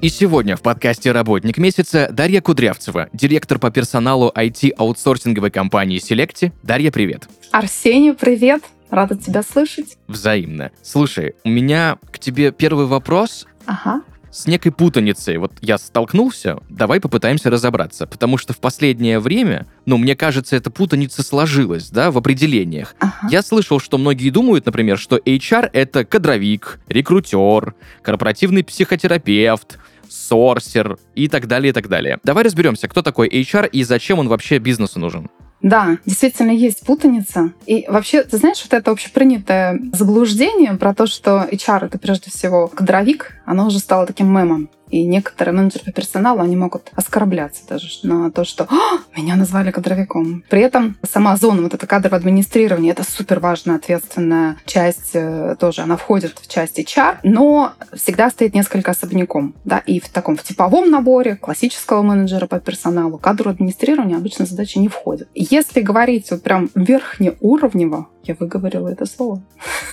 И сегодня в подкасте «Работник месяца» Дарья Кудрявцева, директор по персоналу IT-аутсорсинговой компании Selecty. Дарья, привет. Арсений, привет. Рада тебя слышать. Взаимно. Слушай, у меня к тебе первый вопрос Ага. С некой путаницей. Вот я столкнулся, давай попытаемся разобраться. Потому что в последнее время, ну, мне кажется, эта путаница сложилась, да, в определениях. Ага. Я слышал, что многие думают, например, что HR — это кадровик, рекрутер, корпоративный психотерапевт, сорсер и так далее, и так далее. Давай разберемся, кто такой HR и зачем он вообще бизнесу нужен. Да, действительно есть путаница. И вообще, ты знаешь, вот это общепринятое заблуждение про то, что HR — это прежде всего кадровик, оно уже стало таким мемом. И некоторые менеджеры по персоналу, они могут оскорбляться даже на то, что «А, меня назвали кадровиком. При этом сама зона, вот это кадровое администрирование, это супер важная, ответственная часть э, тоже, она входит в часть HR, но всегда стоит несколько особняком. Да? И в таком в типовом наборе классического менеджера по персоналу кадровое администрирование обычно задачи не входит. Если говорить вот прям верхнеуровнево, я выговорила это слово,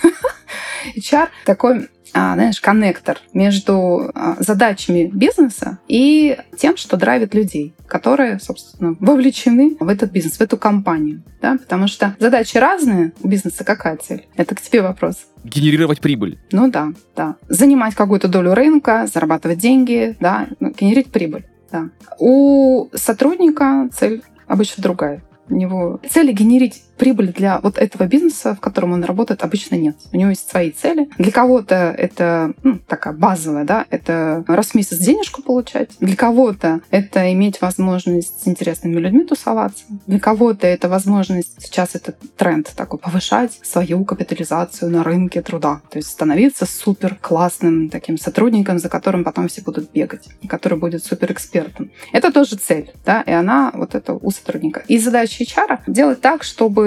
HR такой знаешь, коннектор между а, задачами бизнеса и тем, что драйвит людей, которые, собственно, вовлечены в этот бизнес, в эту компанию. Да? Потому что задачи разные. У бизнеса какая цель? Это к тебе вопрос. Генерировать прибыль. Ну да, да. Занимать какую-то долю рынка, зарабатывать деньги, да, ну, генерить прибыль. Да. У сотрудника цель обычно другая. У него цели генерить прибыль для вот этого бизнеса, в котором он работает, обычно нет. У него есть свои цели. Для кого-то это ну, такая базовая, да, это раз в месяц денежку получать. Для кого-то это иметь возможность с интересными людьми тусоваться. Для кого-то это возможность, сейчас это тренд такой, повышать свою капитализацию на рынке труда. То есть становиться супер классным таким сотрудником, за которым потом все будут бегать, и который будет супер экспертом. Это тоже цель, да, и она вот это у сотрудника. И задача HR делать так, чтобы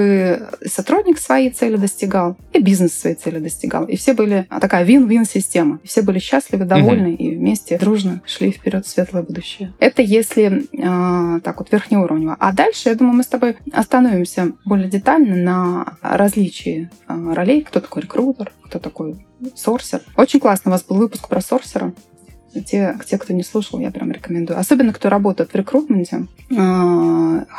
сотрудник свои цели достигал, и бизнес свои цели достигал. И все были а, такая вин-вин система. И все были счастливы, довольны, и вместе дружно шли вперед в светлое будущее. Это если э, так вот верхнеуровнево. А дальше, я думаю, мы с тобой остановимся более детально на различии э, ролей. Кто такой рекрутер, кто такой сорсер. Очень классно у вас был выпуск про сорсера. Те, те, кто не слушал, я прям рекомендую. Особенно, кто работает в рекрутменте.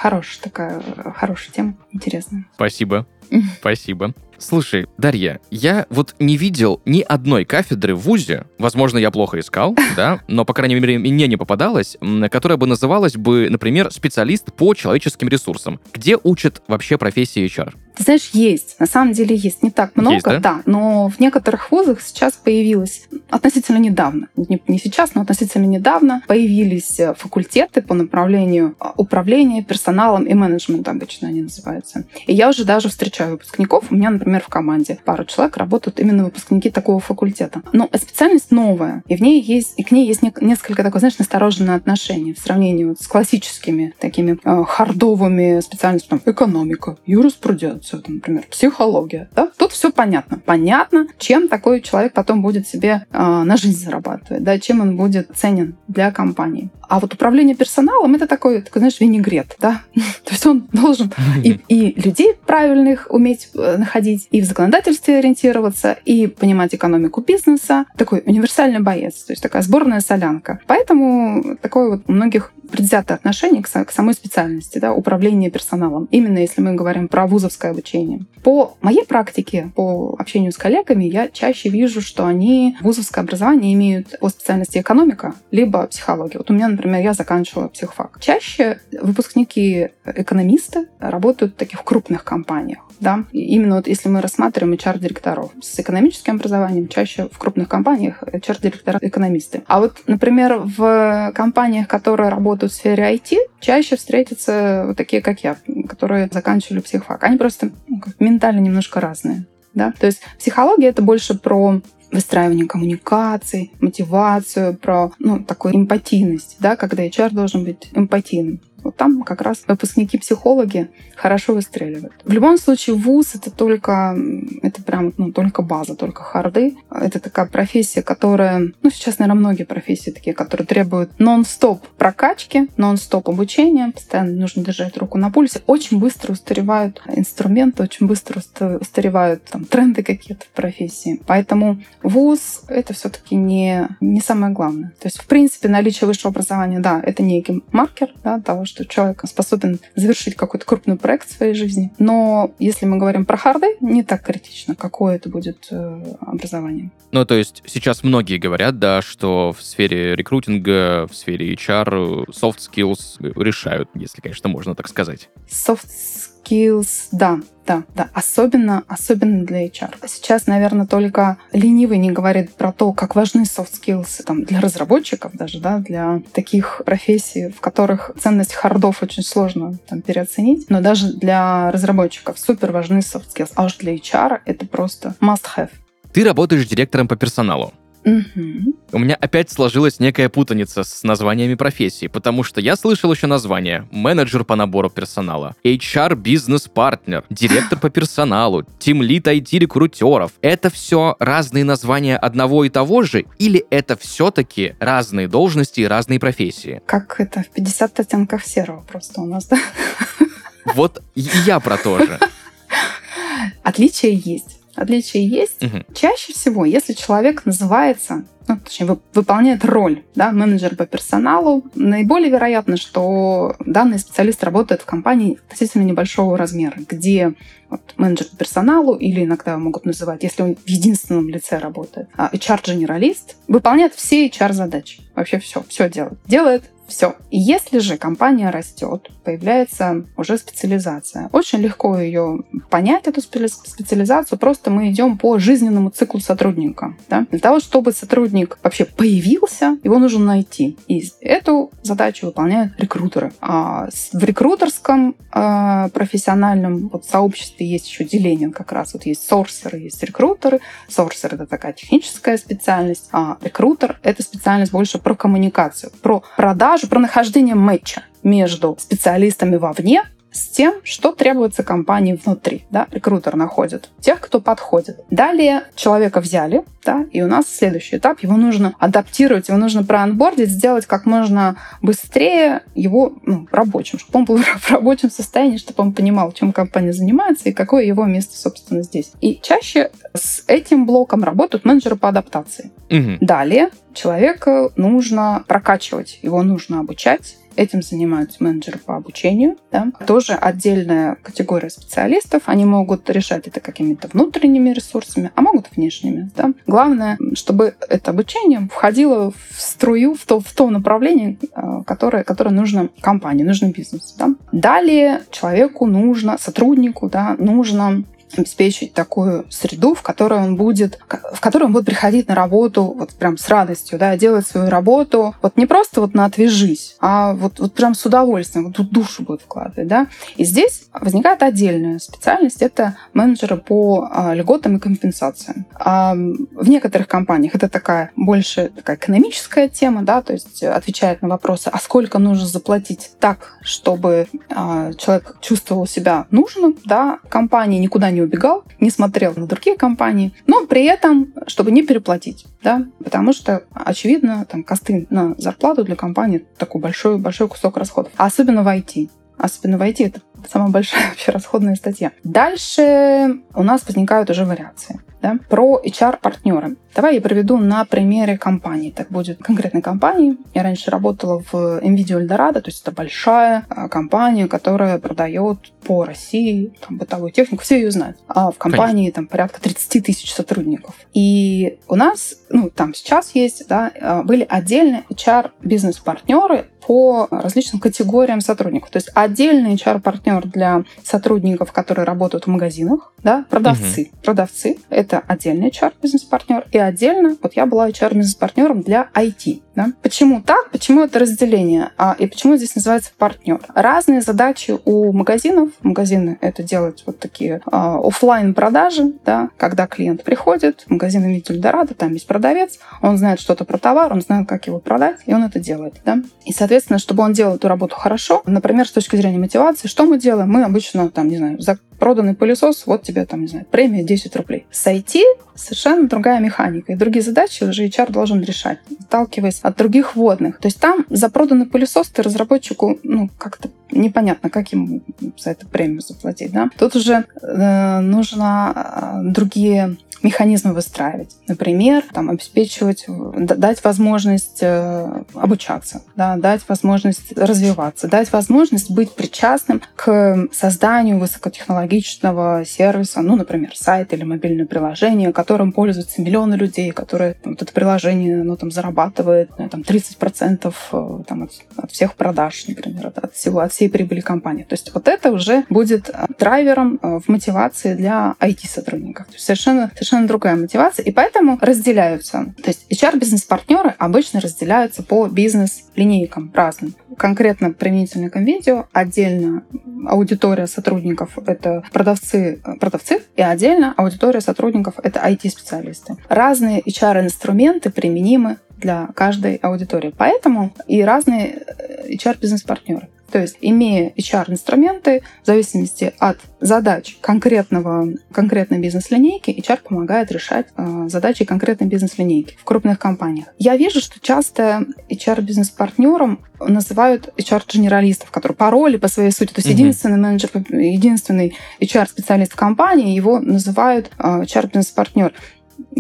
Э, Хорошая такая, хорошая тема, интересная. Спасибо. Спасибо. Слушай, Дарья, я вот не видел ни одной кафедры в ВУЗе, возможно, я плохо искал, да, но, по крайней мере, мне не попадалось, которая бы называлась бы, например, специалист по человеческим ресурсам. Где учат вообще профессии HR? Ты знаешь, есть. На самом деле есть. Не так много, Есть, да? Но в некоторых вузах сейчас появилось, относительно недавно, не, не сейчас, но относительно недавно, появились э, факультеты по направлению а, управления персоналом и менеджмента, обычно они называются. И я уже даже встречаю выпускников. У меня, например, в команде пару человек работают именно выпускники такого факультета. Но специальность новая, и в ней есть, и к ней есть несколько такое, знаешь, настороженное отношение в сравнении вот с классическими такими э, хардовыми специальностями, там, экономика, юриспруденция, там, например, психология. Да? Тут все понятно. Понятно, чем такой человек потом будет себе э, на жизнь зарабатывать, да, чем он будет ценен для компании. А вот управление персоналом это такой, такой знаешь, винегрет, да. То есть он должен и, и людей правильных уметь э, находить, и в законодательстве ориентироваться, и понимать экономику бизнеса. Такой универсальный боец, то есть такая сборная солянка. Поэтому такое вот у многих предвзятое отношение к, к самой специальности, да, управление персоналом. Именно если мы говорим про вузовское обучение. По моей практике, по общению с коллегами, я чаще вижу, что они вузовское образование имеют по специальности экономика, либо психология. Вот у меня, например, я заканчивала психфак. Чаще выпускники экономисты работают в таких крупных компаниях. Да? И именно вот если мы рассматриваем HR-директоров с экономическим образованием, чаще в крупных компаниях HR-директора экономисты. А вот, например, в компаниях, которые работают в сфере IT, чаще встретятся вот такие, как я, которые заканчивали психфак. Они просто ну, как ментально немножко разные. Да? То есть психология — это больше про выстраивание коммуникаций, мотивацию, про ну, такую эмпатийность, да, когда HR должен быть эмпатийным. Вот там как раз выпускники-психологи хорошо выстреливают. В любом случае, вуз — это только, это прям, ну, только база, только харды. Это такая профессия, которая, ну, сейчас, наверное, многие профессии такие, которые требуют нон-стоп прокачки, нон-стоп обучения, постоянно нужно держать руку на пульсе. Очень быстро устаревают инструменты, очень быстро устаревают там, тренды какие-то в профессии. Поэтому вуз — это все таки не, не самое главное. То есть, в принципе, наличие высшего образования, да, это некий маркер да, того, что человек способен завершить какой-то крупный проект в своей жизни. Но если мы говорим про харды, не так критично, какое это будет э, образование. Ну, то есть сейчас многие говорят, да, что в сфере рекрутинга, в сфере HR soft skills решают, если, конечно, можно так сказать. Soft skills, да, да, да, особенно, особенно для HR. Сейчас, наверное, только ленивый не говорит про то, как важны soft skills там, для разработчиков даже, да, для таких профессий, в которых ценность хардов очень сложно там, переоценить, но даже для разработчиков супер важны soft skills, а уж для HR это просто must have. Ты работаешь директором по персоналу. Угу. У меня опять сложилась некая путаница с названиями профессий, потому что я слышал еще название менеджер по набору персонала, HR бизнес-партнер, директор по персоналу, тимлит IT-рекрутеров. Это все разные названия одного и того же, или это все-таки разные должности и разные профессии? Как это в 50 оттенков серого просто у нас, да? Вот и я про то же. Отличия есть отличия есть. Угу. Чаще всего, если человек называется, ну, точнее, выполняет роль да, менеджера по персоналу, наиболее вероятно, что данный специалист работает в компании относительно небольшого размера, где вот, менеджер по персоналу, или иногда могут называть, если он в единственном лице работает, а HR-генералист, выполняет все HR-задачи. Вообще все, все делает. Делает все. Если же компания растет, появляется уже специализация. Очень легко ее понять, эту специализацию. Просто мы идем по жизненному циклу сотрудника. Да? Для того, чтобы сотрудник вообще появился, его нужно найти. И эту задачу выполняют рекрутеры. А в рекрутерском э, профессиональном вот, сообществе есть еще деление как раз. Вот есть сорсеры, есть рекрутеры. Сорсер — это такая техническая специальность, а рекрутер — это специальность больше про коммуникацию, про продажу даже про нахождение матча между специалистами вовне с тем, что требуется компании внутри. Да? Рекрутер находит тех, кто подходит. Далее человека взяли, да, и у нас следующий этап. Его нужно адаптировать, его нужно проанбордить, сделать как можно быстрее его ну, рабочим, чтобы он был в рабочем состоянии, чтобы он понимал, чем компания занимается и какое его место, собственно, здесь. И чаще с этим блоком работают менеджеры по адаптации. Угу. Далее человека нужно прокачивать, его нужно обучать, Этим занимаются менеджеры по обучению. Да. Тоже отдельная категория специалистов. Они могут решать это какими-то внутренними ресурсами, а могут внешними. Да. Главное, чтобы это обучение входило в струю, в то, в то направление, э, которое, которое нужно компании, нужно бизнесу. Да. Далее человеку нужно, сотруднику да, нужно обеспечить такую среду, в которой он будет, в которой он будет приходить на работу вот прям с радостью, да, делать свою работу, вот не просто вот на отвяжись, а вот, вот прям с удовольствием, вот тут душу будет вкладывать, да. И здесь возникает отдельная специальность, это менеджеры по а, льготам и компенсациям. А в некоторых компаниях это такая больше такая экономическая тема, да, то есть отвечает на вопросы, а сколько нужно заплатить так, чтобы а, человек чувствовал себя нужным, да, компании никуда не не убегал, не смотрел на другие компании, но при этом, чтобы не переплатить, да, потому что, очевидно, там косты на зарплату для компании такой большой, большой кусок расходов, а особенно в IT. Особенно в IT это самая большая вообще расходная статья. Дальше у нас возникают уже вариации да, про HR-партнеры. Давай я проведу на примере компании. Так будет конкретной компании. Я раньше работала в NVIDIA Eldorado, то есть это большая а, компания, которая продает по России там, бытовую технику, все ее знают. А в компании там порядка 30 тысяч сотрудников. И у нас, ну, там сейчас есть, да, а, были отдельные HR-бизнес-партнеры по различным категориям сотрудников. То есть отдельный HR-партнер для сотрудников, которые работают в магазинах, да, продавцы. Угу. Продавцы. Это отдельный HR-бизнес-партнер, и отдельно вот я была HR-бизнес-партнером для IT. Да? Почему так? Почему это разделение? А, и почему здесь называется партнер? Разные задачи у магазинов. Магазины это делают вот такие а, офлайн продажи, да, когда клиент приходит, магазин видит Эльдорадо, там есть продавец, он знает что-то про товар, он знает, как его продать, и он это делает. Да? И, соответственно, чтобы он делал эту работу хорошо, например, с точки зрения мотивации, что мы делаем? Мы обычно, там, не знаю, за проданный пылесос, вот тебе там, не знаю, премия 10 рублей. С IT совершенно другая механика. И другие задачи уже HR должен решать, отталкиваясь от других вводных. То есть там за проданный пылесос ты разработчику, ну, как-то непонятно, как ему за это премию заплатить, да. Тут уже э, нужно э, другие механизмы выстраивать. Например, там, обеспечивать, дать возможность э, обучаться, да, дать возможность развиваться, дать возможность быть причастным к созданию высокотехнологичного сервиса, ну, например, сайт или мобильное приложение, которым пользуются миллионы людей, которые вот это приложение ну, там, зарабатывает там, 30% э, там, от, от всех продаж, например, от, всего, от всей прибыли компании. То есть вот это уже будет э, драйвером в мотивации для IT-сотрудников. Совершенно, совершенно совершенно другая мотивация, и поэтому разделяются. То есть HR-бизнес-партнеры обычно разделяются по бизнес-линейкам разным. Конкретно применительно к видео отдельно аудитория сотрудников — это продавцы, продавцы, и отдельно аудитория сотрудников — это IT-специалисты. Разные HR-инструменты применимы для каждой аудитории. Поэтому и разные HR-бизнес-партнеры. То есть, имея HR-инструменты, в зависимости от задач конкретного, конкретной бизнес-линейки, HR помогает решать э, задачи конкретной бизнес-линейки в крупных компаниях. Я вижу, что часто HR-бизнес-партнером называют HR-генералистов, которые по роли, по своей сути, то есть mm-hmm. единственный менеджер, единственный HR-специалист в компании, его называют э, HR-бизнес-партнер.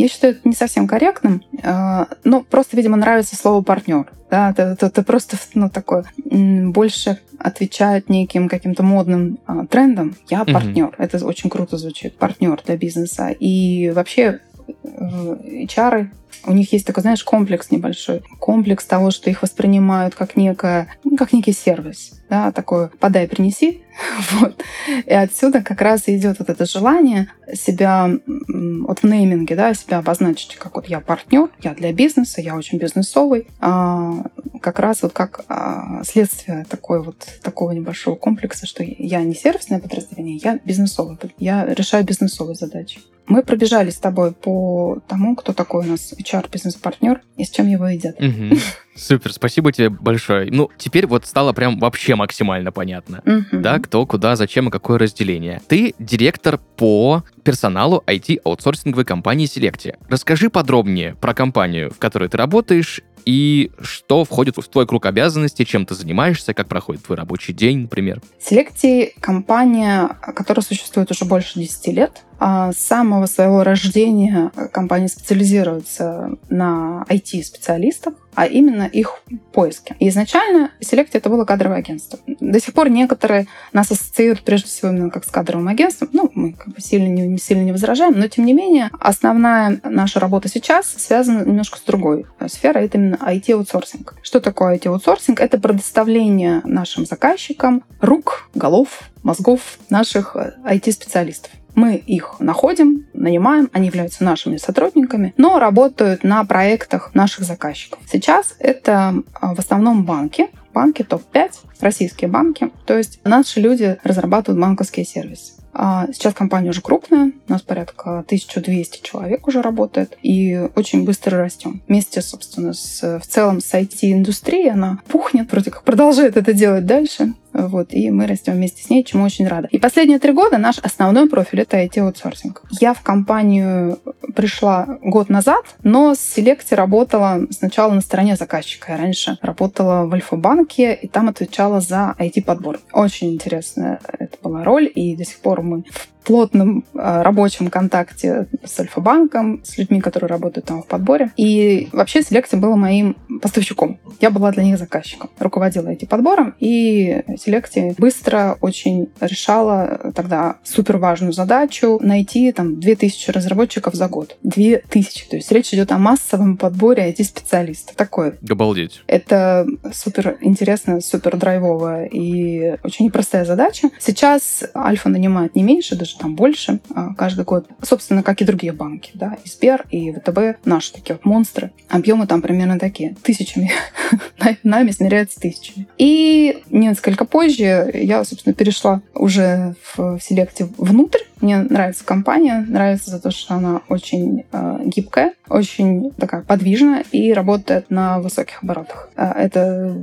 Я считаю это не совсем корректным, э, но просто, видимо, нравится слово партнер. Да, это, это, это просто ну, такое больше отвечает неким каким-то модным а, трендам. Я партнер. Mm-hmm. Это очень круто звучит. Партнер для бизнеса. И вообще э, HR у них есть такой, знаешь, комплекс небольшой. Комплекс того, что их воспринимают как, некое, ну, как некий сервис. Да, такое «подай, принеси». вот. И отсюда как раз идет вот это желание себя вот в нейминге, да, себя обозначить, как вот я партнер, я для бизнеса, я очень бизнесовый. А, как раз вот как а, следствие такой вот, такого небольшого комплекса, что я не сервисное подразделение, я бизнесовый. Я решаю бизнесовые задачи. Мы пробежали с тобой по тому, кто такой у нас HR-бизнес-партнер и с чем его едят. Угу. Супер, спасибо тебе большое. Ну, теперь вот стало прям вообще максимально понятно. Угу. Да, кто, куда, зачем и какое разделение. Ты директор по персоналу IT-аутсорсинговой компании Selecti. Расскажи подробнее про компанию, в которой ты работаешь, и что входит в твой круг обязанностей, чем ты занимаешься, как проходит твой рабочий день, например. Selecti — компания, которая существует уже больше 10 лет. А с самого своего рождения компания специализируется на IT-специалистах, а именно их поиске. И изначально Select это было кадровое агентство. До сих пор некоторые нас ассоциируют прежде всего именно как с кадровым агентством. Ну, мы как бы сильно не, сильно не возражаем, но тем не менее основная наша работа сейчас связана немножко с другой сферой. Это именно IT-аутсорсинг. Что такое IT-аутсорсинг? Это предоставление нашим заказчикам рук, голов, мозгов наших IT-специалистов. Мы их находим, нанимаем, они являются нашими сотрудниками, но работают на проектах наших заказчиков. Сейчас это а, в основном банки, банки топ-5, российские банки. То есть наши люди разрабатывают банковские сервисы. А сейчас компания уже крупная, у нас порядка 1200 человек уже работает, и очень быстро растем. Вместе, собственно, с, в целом с IT-индустрией она пухнет, вроде как продолжает это делать дальше. Вот, и мы растем вместе с ней, чему очень рада. И последние три года наш основной профиль — это IT-аутсорсинг. Я в компанию пришла год назад, но с селекцией работала сначала на стороне заказчика. Я раньше работала в Альфа-банке, и там отвечала за IT-подбор. Очень интересная это была роль, и до сих пор мы в плотном а, рабочем контакте с Альфа-банком, с людьми, которые работают там в подборе. И вообще селекция была моим поставщиком. Я была для них заказчиком. Руководила этим подбором, и селекция быстро очень решала тогда супер важную задачу найти там 2000 разработчиков за год. 2000. То есть речь идет о массовом подборе IT-специалистов. Такое. Обалдеть. Это супер интересная, супер драйвовая и очень непростая задача. Сейчас Альфа нанимает не меньше, даже там больше а, каждый год. Собственно, как и другие банки, да, и Сбер, и ВТБ, наши такие вот монстры. Объемы там примерно такие, тысячами. Нами смиряются тысячами. И несколько позже я, собственно, перешла уже в селекте внутрь. Мне нравится компания, нравится за то, что она очень э, гибкая, очень такая подвижная и работает на высоких оборотах. Э, это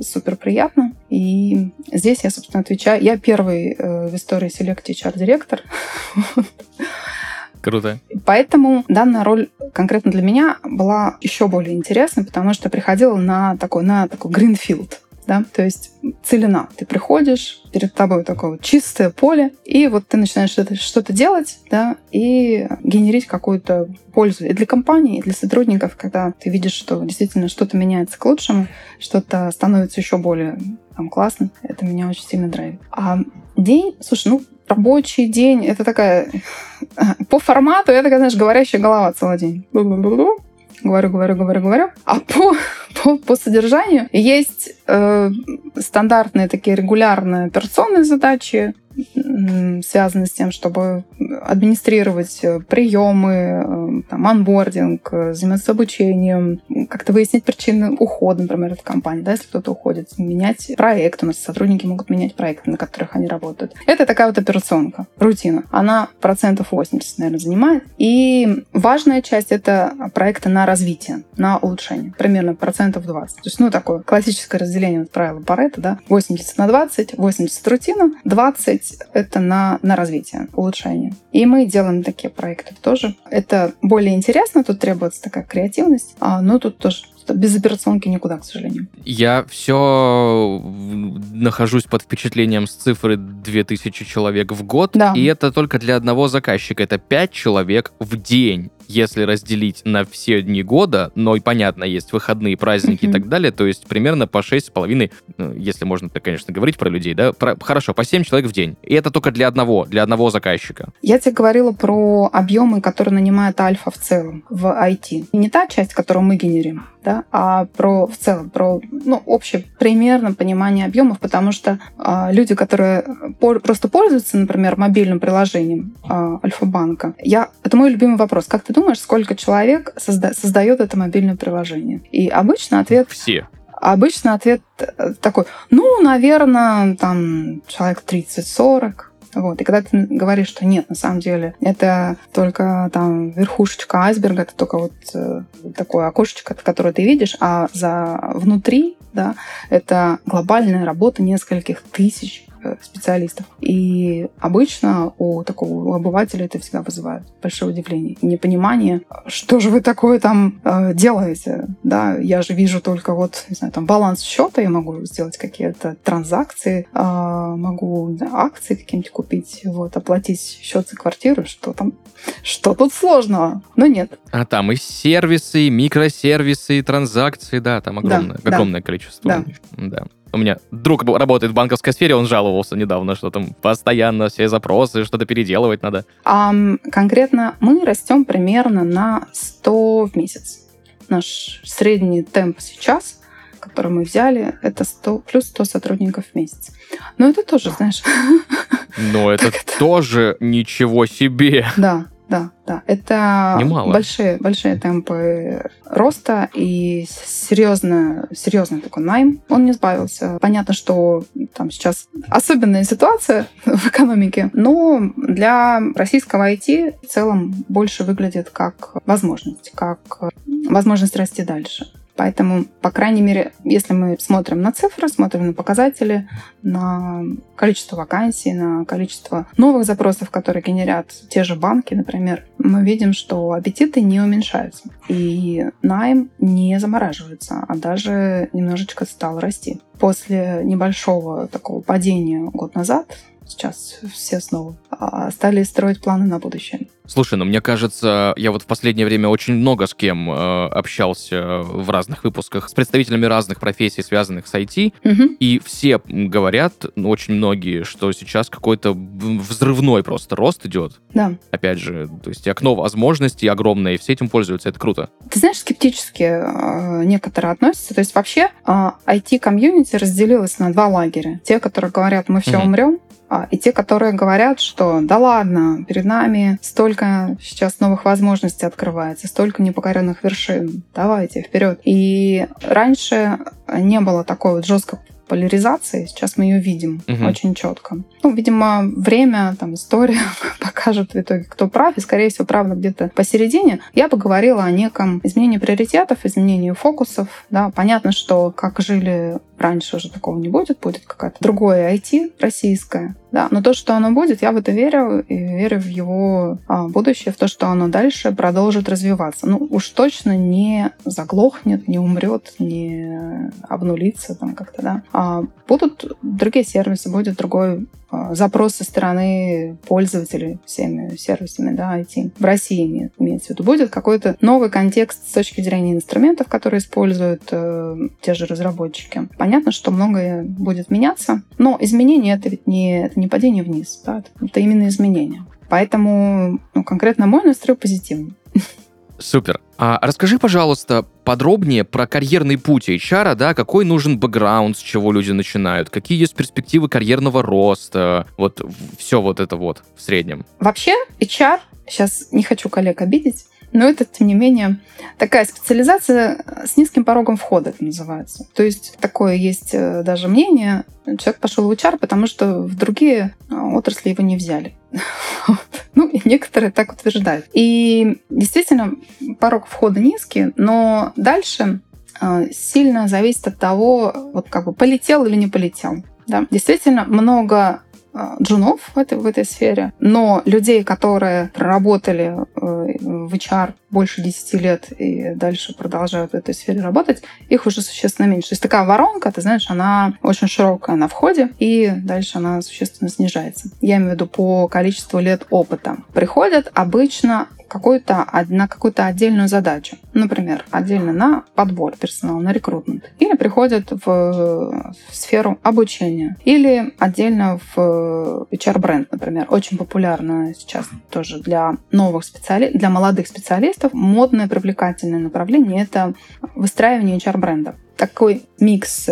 супер приятно. И здесь я, собственно, отвечаю. Я первый э, в истории селекте HR-директор. Круто. Поэтому данная роль конкретно для меня была еще более интересной, потому что приходила на такой, на такой greenfield да, то есть целина. Ты приходишь, перед тобой такое вот чистое поле, и вот ты начинаешь что-то, делать, да, и генерить какую-то пользу и для компании, и для сотрудников, когда ты видишь, что действительно что-то меняется к лучшему, что-то становится еще более там, классным. Это меня очень сильно драйвит. А день, слушай, ну, рабочий день, это такая... По формату это, знаешь, говорящая голова целый день говорю, говорю, говорю, говорю. А по, по, по содержанию есть э, стандартные такие регулярные операционные задачи, связаны с тем, чтобы администрировать э, приемы, э, там, анбординг, э, заниматься обучением, как-то выяснить причины ухода, например, от компании, да, если кто-то уходит, менять проект. У нас сотрудники могут менять проекты, на которых они работают. Это такая вот операционка, рутина. Она процентов 80, наверное, занимает. И важная часть — это проекты на развитие, на улучшение. Примерно процентов 20. То есть, ну, такое классическое разделение вот правила Паретта, да, 80 на 20, 80 рутина, 20 это на, на развитие, улучшение. И мы делаем такие проекты тоже. Это более интересно, тут требуется такая креативность, а, но тут тоже без операционки никуда, к сожалению. Я все нахожусь под впечатлением с цифры 2000 человек в год, да. и это только для одного заказчика. Это 5 человек в день если разделить на все дни года, но и понятно, есть выходные, праздники mm-hmm. и так далее, то есть примерно по 6,5, ну, если можно так, конечно, говорить про людей, да, про, хорошо, по 7 человек в день. И это только для одного, для одного заказчика. Я тебе говорила про объемы, которые нанимает Альфа в целом в IT. Не та часть, которую мы генерим, да, а про в целом, про ну, общее примерно понимание объемов, потому что а, люди, которые по, просто пользуются, например, мобильным приложением а, Альфа-банка, я, это мой любимый вопрос. Как ты думаешь, сколько человек созда- создает это мобильное приложение? И обычно ответ... Все. Обычно ответ э, такой, ну, наверное, там человек 30-40. Вот. И когда ты говоришь, что нет, на самом деле, это только там верхушечка айсберга, это только вот э, такое окошечко, которое ты видишь, а за внутри, да, это глобальная работа нескольких тысяч специалистов. И обычно у такого обывателя это всегда вызывает большое удивление непонимание, что же вы такое там э, делаете. Да, я же вижу только вот, не знаю, там баланс счета, я могу сделать какие-то транзакции, э, могу да, акции какие-нибудь купить, вот, оплатить счет за квартиру, что там, что тут сложного? Но нет. А там и сервисы, и микросервисы, и транзакции, да, там огромное, да, огромное да, количество. Да. да. У меня друг работает в банковской сфере, он жаловался недавно, что там постоянно все запросы, что-то переделывать надо. А, конкретно мы растем примерно на 100 в месяц. Наш средний темп сейчас который мы взяли, это 100, плюс 100 сотрудников в месяц. Но это тоже, знаешь... Но это тоже ничего себе. Да, да, да. Это Немало. большие, большие темпы роста и серьезно, серьезный такой найм. Он не сбавился. Понятно, что там сейчас особенная ситуация в экономике, но для российского IT в целом больше выглядит как возможность, как возможность расти дальше. Поэтому, по крайней мере, если мы смотрим на цифры, смотрим на показатели, на количество вакансий, на количество новых запросов, которые генерят те же банки, например, мы видим, что аппетиты не уменьшаются. И найм не замораживается, а даже немножечко стал расти. После небольшого такого падения год назад, сейчас все снова а, стали строить планы на будущее. Слушай, ну мне кажется, я вот в последнее время очень много с кем э, общался в разных выпусках с представителями разных профессий, связанных с IT, Мгм. и все говорят, ну, очень многие, что сейчас какой-то взрывной просто рост идет. Да. Опять же, то есть окно возможностей огромное, и все этим пользуются, это круто. Ты знаешь, скептически э, некоторые относятся. То есть вообще э, IT-комьюнити разделилось на два лагеря. Те, которые говорят, мы все Мгм. умрем, а, и те, которые говорят, что да ладно, перед нами столько сейчас новых возможностей открывается, столько непокоренных вершин, давайте вперед. И раньше не было такой вот жесткой поляризации, сейчас мы ее видим Мгм. очень четко. Ну, видимо, время, там, история покажет в итоге, кто прав, и, скорее всего, правда где-то посередине. Я бы говорила о неком изменении приоритетов, изменении фокусов. Да, понятно, что как жили раньше, уже такого не будет, будет какое-то другое IT российское. Да, но то, что оно будет, я в это верю и верю в его а, будущее, в то, что оно дальше продолжит развиваться. Ну, уж точно не заглохнет, не умрет, не обнулится там как-то, да. А будут другие сервисы, будет другой запрос со стороны пользователей всеми сервисами, да, IT. В России име- имеется в виду. Будет какой-то новый контекст с точки зрения инструментов, которые используют э, те же разработчики. Понятно, что многое будет меняться, но изменения это ведь не, это не падение вниз, да, это именно изменения. Поэтому ну, конкретно мой настрой позитивный. Супер. А расскажи, пожалуйста, подробнее про карьерный путь HR, да, какой нужен бэкграунд, с чего люди начинают, какие есть перспективы карьерного роста, вот все вот это вот в среднем. Вообще, HR, сейчас не хочу коллег обидеть, но это, тем не менее, такая специализация с низким порогом входа, это называется. То есть такое есть э, даже мнение, человек пошел в HR, потому что в другие э, отрасли его не взяли. Ну, некоторые так утверждают. И действительно, порог входа низкий, но дальше э, сильно зависит от того, вот как бы полетел или не полетел. Да? Действительно, много джунов в этой, в этой сфере, но людей, которые проработали э, в HR больше 10 лет и дальше продолжают в этой сфере работать, их уже существенно меньше. То есть такая воронка, ты знаешь, она очень широкая на входе, и дальше она существенно снижается. Я имею в виду по количеству лет опыта. Приходят обычно какую-то, на какую-то отдельную задачу. Например, отдельно на подбор персонала, на рекрутмент. Или приходят в, в сферу обучения. Или отдельно в HR-бренд, например. Очень популярно сейчас тоже для новых специалистов, для молодых специалистов. Модное, привлекательное направление — это выстраивание HR-бренда. Такой микс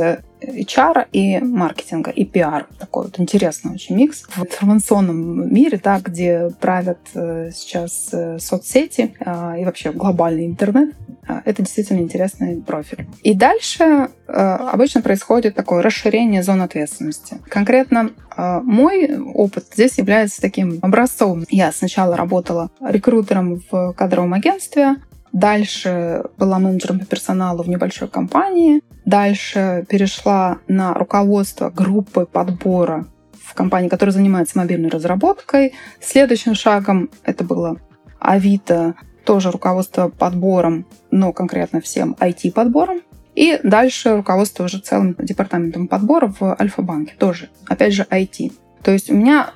HR и маркетинга, и пиар. Такой вот интересный очень микс. В информационном мире, да, где правят э, сейчас э, соцсети э, и вообще глобальный интернет, э, это действительно интересный профиль. И дальше э, обычно происходит такое расширение зон ответственности. Конкретно мой опыт здесь является таким образцом. Я сначала работала рекрутером в кадровом агентстве, Дальше была менеджером по персоналу в небольшой компании. Дальше перешла на руководство группы подбора в компании, которая занимается мобильной разработкой. Следующим шагом это было Авито, тоже руководство подбором, но конкретно всем IT-подбором. И дальше руководство уже целым департаментом подбора в Альфа-банке, тоже, опять же, IT. То есть у меня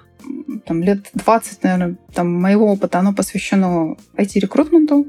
там, лет 20, наверное, там, моего опыта, оно посвящено IT-рекрутменту,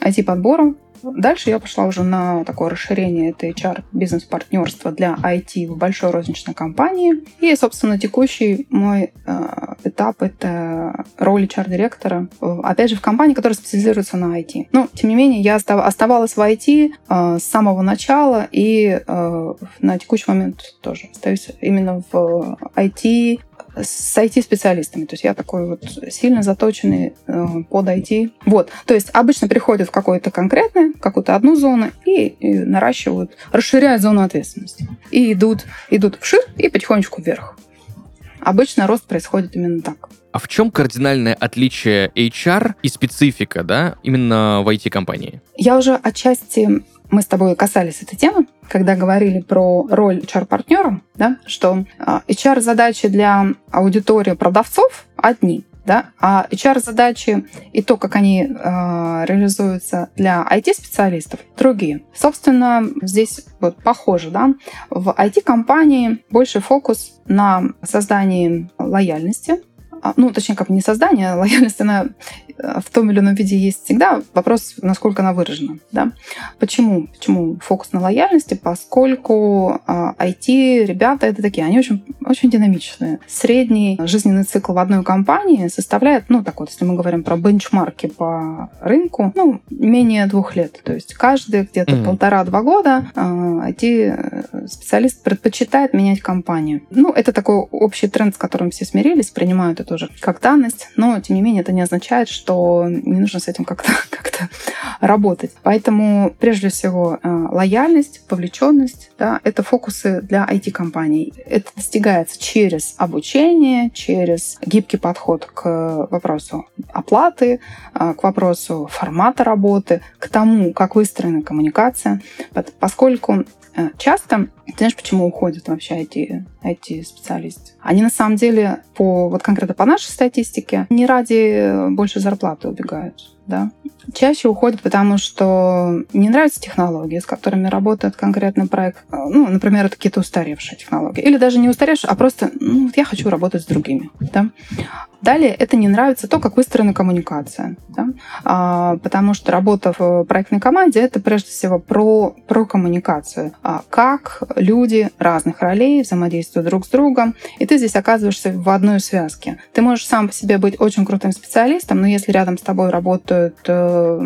IT-подбору. Дальше я пошла уже на такое расширение это HR бизнес-партнерства для IT в большой розничной компании. И, собственно, текущий мой э, этап — это роль HR-директора, опять же, в компании, которая специализируется на IT. Но, тем не менее, я оставалась в IT э, с самого начала и э, на текущий момент тоже остаюсь именно в IT, с IT-специалистами. То есть я такой вот сильно заточенный э, под IT. Вот. То есть обычно приходят в какое-то конкретное, какую-то одну зону и, и наращивают, расширяют зону ответственности. И идут, идут вширь и потихонечку вверх. Обычно рост происходит именно так. А в чем кардинальное отличие HR и специфика, да, именно в IT-компании? Я уже отчасти мы с тобой касались этой темы, когда говорили про роль HR-партнера, да, что HR-задачи для аудитории продавцов одни, да, а HR-задачи и то, как они э, реализуются для IT-специалистов, другие. Собственно, здесь вот похоже, да, в IT-компании больше фокус на создании лояльности а, ну, точнее, как не создание, лояльность, она э, в том или ином виде есть всегда. Вопрос, насколько она выражена. Да? Почему? Почему фокус на лояльности? Поскольку IT-ребята это такие, они очень, очень динамичные. Средний жизненный цикл в одной компании составляет, ну, так вот, если мы говорим про бенчмарки по рынку, ну, менее двух лет. То есть каждые где-то mm-hmm. полтора-два года IT-специалист предпочитает менять компанию. Ну, это такой общий тренд, с которым все смирились, принимают это уже как данность, но, тем не менее, это не означает, что не нужно с этим как-то как работать. Поэтому, прежде всего, э, лояльность, вовлеченность, да, это фокусы для IT-компаний. Это достигается через обучение, через гибкий подход к вопросу оплаты, э, к вопросу формата работы, к тому, как выстроена коммуникация, поскольку Э, часто, знаешь, почему уходят вообще эти, эти специалисты? Они на самом деле, по, вот конкретно по нашей статистике, не ради большей зарплаты убегают. Да? Чаще уходят, потому что не нравятся технологии, с которыми работает конкретный проект. Э, ну, например, это какие-то устаревшие технологии. Или даже не устаревшие, а просто ну, вот я хочу работать с другими. Да? Далее это не нравится то, как выстроена коммуникация. Да? А, потому что работа в проектной команде это прежде всего про, про коммуникацию. А, как люди разных ролей взаимодействуют друг с другом. И ты здесь оказываешься в одной связке. Ты можешь сам по себе быть очень крутым специалистом, но если рядом с тобой работают э,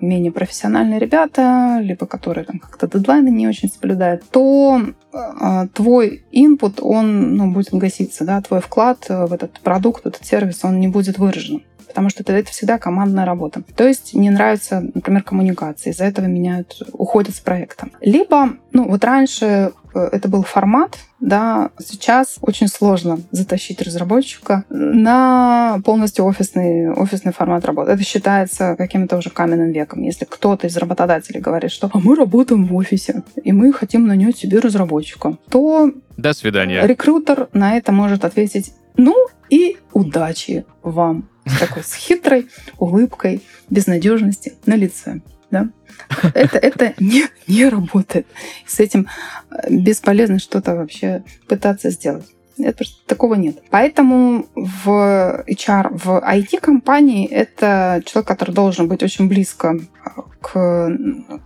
менее профессиональные ребята, либо которые там как-то дедлайны не очень соблюдают, то э, твой input, он ну, будет гаситься, да, твой вклад в этот продукт, в этот сервис, он не будет выражен потому что это, это всегда командная работа. То есть не нравится, например, коммуникация, из-за этого меняют, уходят с проекта. Либо, ну вот раньше э, это был формат, да, сейчас очень сложно затащить разработчика на полностью офисный, офисный формат работы. Это считается каким-то уже каменным веком. Если кто-то из работодателей говорит, что а мы работаем в офисе, и мы хотим нанять себе разработчика, то до свидания. Рекрутер на это может ответить, ну и удачи вам. Такой с хитрой улыбкой безнадежности на лице. Да? Это, это не, не работает. С этим э, бесполезно что-то вообще пытаться сделать. Это такого нет. Поэтому в HR, в IT-компании это человек, который должен быть очень близко э, к,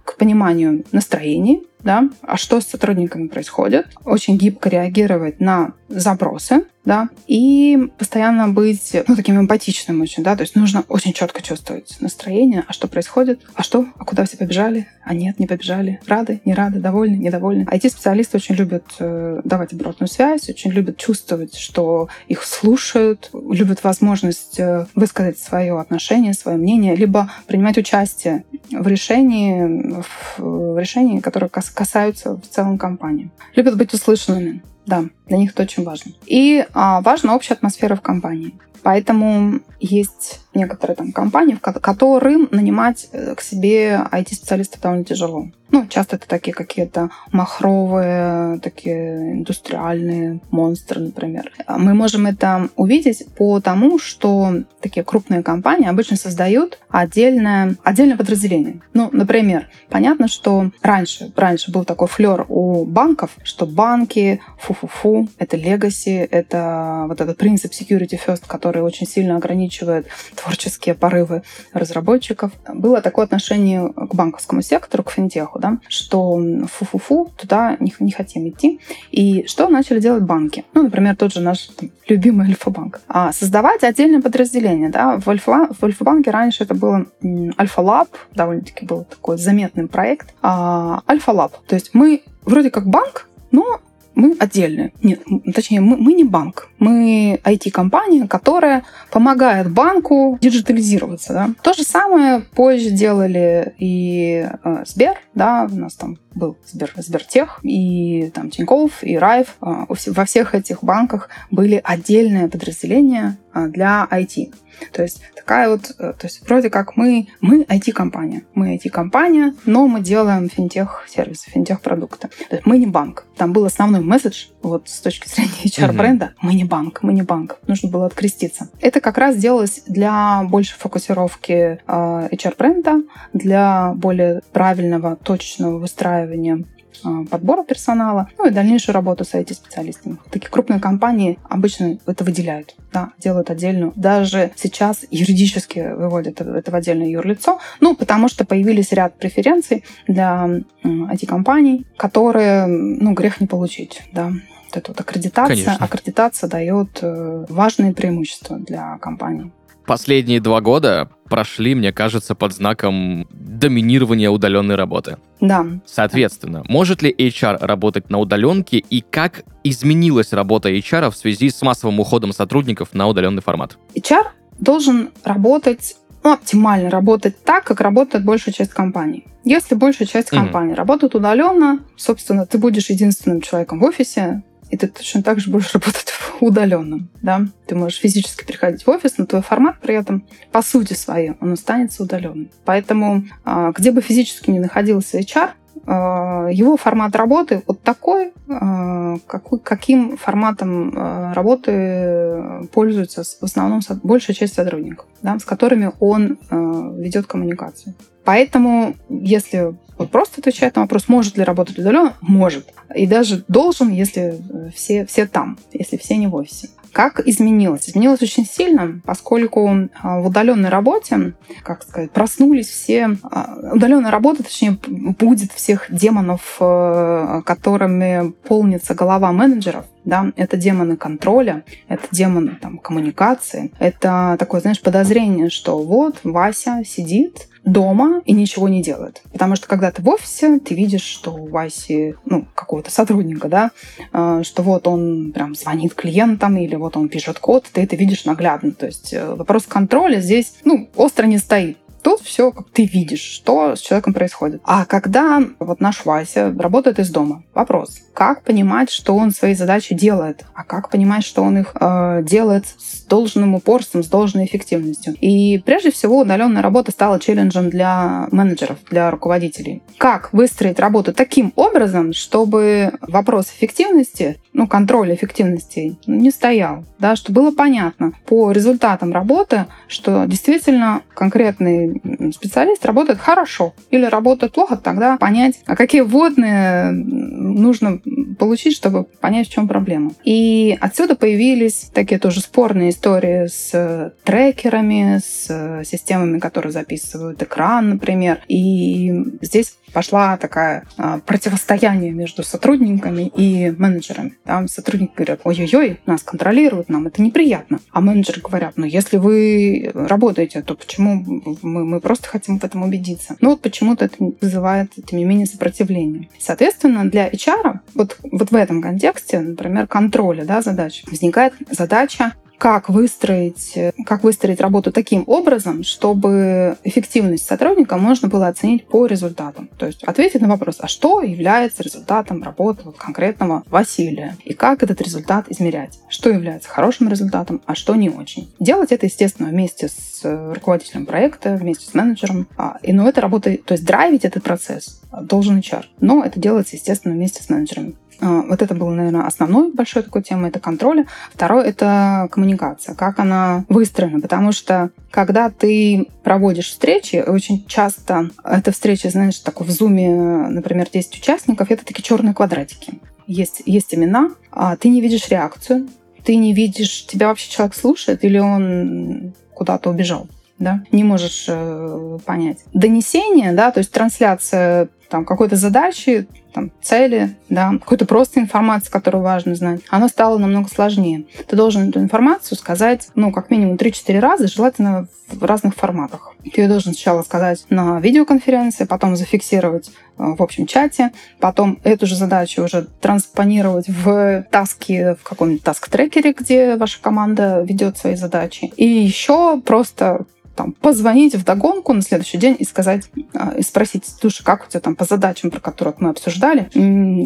к пониманию настроений, да, а что с сотрудниками происходит, очень гибко реагировать на запросы, да, и постоянно быть, ну, таким эмпатичным очень, да, то есть нужно очень четко чувствовать настроение, а что происходит, а что, а куда все побежали, а нет, не побежали, рады, не рады, довольны, недовольны. IT-специалисты очень любят э, давать обратную связь, очень любят чувствовать, что их слушают, любят возможность э, высказать свое отношение, свое мнение, либо принимать участие в решении, в решении, которое касаются в целом компании. Любят быть услышанными. Да, для них это очень важно. И а, важна общая атмосфера в компании. Поэтому есть некоторые там компании, которым нанимать э, к себе IT-специалистов довольно тяжело. Ну, часто это такие какие-то махровые, такие индустриальные монстры, например. Мы можем это увидеть по тому, что такие крупные компании обычно создают отдельное, отдельное подразделение. Ну, например, понятно, что раньше, раньше был такой флер у банков, что банки, фу-фу-фу, это legacy, это вот этот принцип security first, который очень сильно ограничивает творческие порывы разработчиков. Было такое отношение к банковскому сектору, к финтеху, да, что фу-фу-фу, туда не, не хотим идти. И что начали делать банки? Ну, например, тот же наш там, любимый Альфа-банк. А, создавать отдельное подразделение. Да? В, Альфа, в Альфа-банке раньше это было Альфа-лаб, довольно-таки был такой заметный проект. А, Альфа-лаб. То есть мы вроде как банк, но мы отдельные. Нет, точнее, мы, мы не банк. Мы IT-компания, которая помогает банку диджитализироваться. Да? То же самое позже делали и э, Сбер, да, у нас там был Сбер, Сбертех, и там Тинькофф, и Райф. Э, во всех этих банках были отдельные подразделения э, для IT. То есть такая вот, э, то есть вроде как мы, мы IT-компания. Мы IT-компания, но мы делаем финтех-сервисы, финтех-продукты. То есть мы не банк. Там был основной месседж вот с точки зрения HR-бренда. Mm-hmm. Мы не банк, мы не банк. Нужно было откреститься. Это как раз делалось для большей фокусировки э, HR-бренда, для более правильного, точечного выстраивания а, подбора персонала, ну и дальнейшую работу с IT-специалистами. Такие крупные компании обычно это выделяют, да, делают отдельную. Даже сейчас юридически выводят это в отдельное юрлицо, ну, потому что появились ряд преференций для IT-компаний, которые, ну, грех не получить, да вот эта вот аккредитация. Конечно. Аккредитация дает э, важные преимущества для компании. Последние два года прошли, мне кажется, под знаком доминирования удаленной работы. Да. Соответственно, может ли HR работать на удаленке и как изменилась работа HR в связи с массовым уходом сотрудников на удаленный формат? HR должен работать ну, оптимально работать так, как работает большая часть компаний. Если большая часть компаний mm-hmm. работает удаленно, собственно, ты будешь единственным человеком в офисе, и ты точно так же будешь работать удаленным. Да? Ты можешь физически приходить в офис, но твой формат при этом, по сути своей, он останется удаленным. Поэтому, а, где бы физически ни находился HR, а, его формат работы вот такой, а, какой, каким форматом работы пользуется в основном большая часть сотрудников, да, с которыми он ведет коммуникацию. Поэтому, если вот просто отвечать на вопрос, может ли работать удаленно, может. И даже должен, если э, все, все там, если все не в офисе. Как изменилось? Изменилось очень сильно, поскольку а, в удаленной работе, как сказать, проснулись все... А, удаленная работа, точнее, будет всех демонов, э, которыми полнится голова менеджеров, да, это демоны контроля, это демоны там, коммуникации, это такое, знаешь, подозрение, что вот Вася сидит, дома и ничего не делает. Потому что когда ты в офисе, ты видишь, что у Васи, ну, какого-то сотрудника, да, э, что вот он прям звонит клиентам или вот он пишет код, ты это видишь наглядно. То есть э, вопрос контроля здесь, ну, остро не стоит. Тут все, как ты видишь, что с человеком происходит. А когда вот наш Вася работает из дома, вопрос, как понимать, что он свои задачи делает, а как понимать, что он их э, делает с должным упорством, с должной эффективностью. И прежде всего удаленная работа стала челленджем для менеджеров, для руководителей. Как выстроить работу таким образом, чтобы вопрос эффективности, ну, контроля эффективности не стоял, да, чтобы было понятно по результатам работы, что действительно конкретный специалист работает хорошо или работает плохо, тогда понять, а какие вводные нужно получить, чтобы понять, в чем проблема. И отсюда появились такие тоже спорные истории с трекерами, с системами, которые записывают экран, например. И здесь пошла такая а, противостояние между сотрудниками и менеджерами. Там сотрудники говорят, ой-ой-ой, нас контролируют, нам это неприятно. А менеджеры говорят, ну если вы работаете, то почему мы, мы просто хотим в этом убедиться? Ну вот почему-то это вызывает, тем не менее, сопротивление. Соответственно, для HR вот, вот в этом контексте, например, контроля да, задач, возникает задача как выстроить, как выстроить работу таким образом, чтобы эффективность сотрудника можно было оценить по результатам. То есть ответить на вопрос, а что является результатом работы вот конкретного Василия? И как этот результат измерять? Что является хорошим результатом, а что не очень? Делать это, естественно, вместе с руководителем проекта, вместе с менеджером. А, и, но ну, это работа, то есть драйвить этот процесс должен HR. Но это делается, естественно, вместе с менеджерами. А, вот это было, наверное, основной большой такой темой, это контроль. Второе — это коммуникация, как она выстроена, потому что когда ты проводишь встречи, очень часто это встречи, знаешь, такой в зуме, например, 10 участников, это такие черные квадратики. Есть, есть имена, а ты не видишь реакцию, ты не видишь, тебя вообще человек слушает или он куда-то убежал да, не можешь э, понять. Донесение, да, то есть трансляция там какой-то задачи, там, цели, да, какой-то просто информации, которую важно знать, оно стало намного сложнее. Ты должен эту информацию сказать, ну, как минимум 3-4 раза, желательно в разных форматах. Ты ее должен сначала сказать на видеоконференции, потом зафиксировать э, в общем чате, потом эту же задачу уже транспонировать в таски, в каком-нибудь таск-трекере, где ваша команда ведет свои задачи. И еще просто там, позвонить в догонку на следующий день и сказать, а, и спросить, слушай, как у тебя там по задачам, про которые мы обсуждали,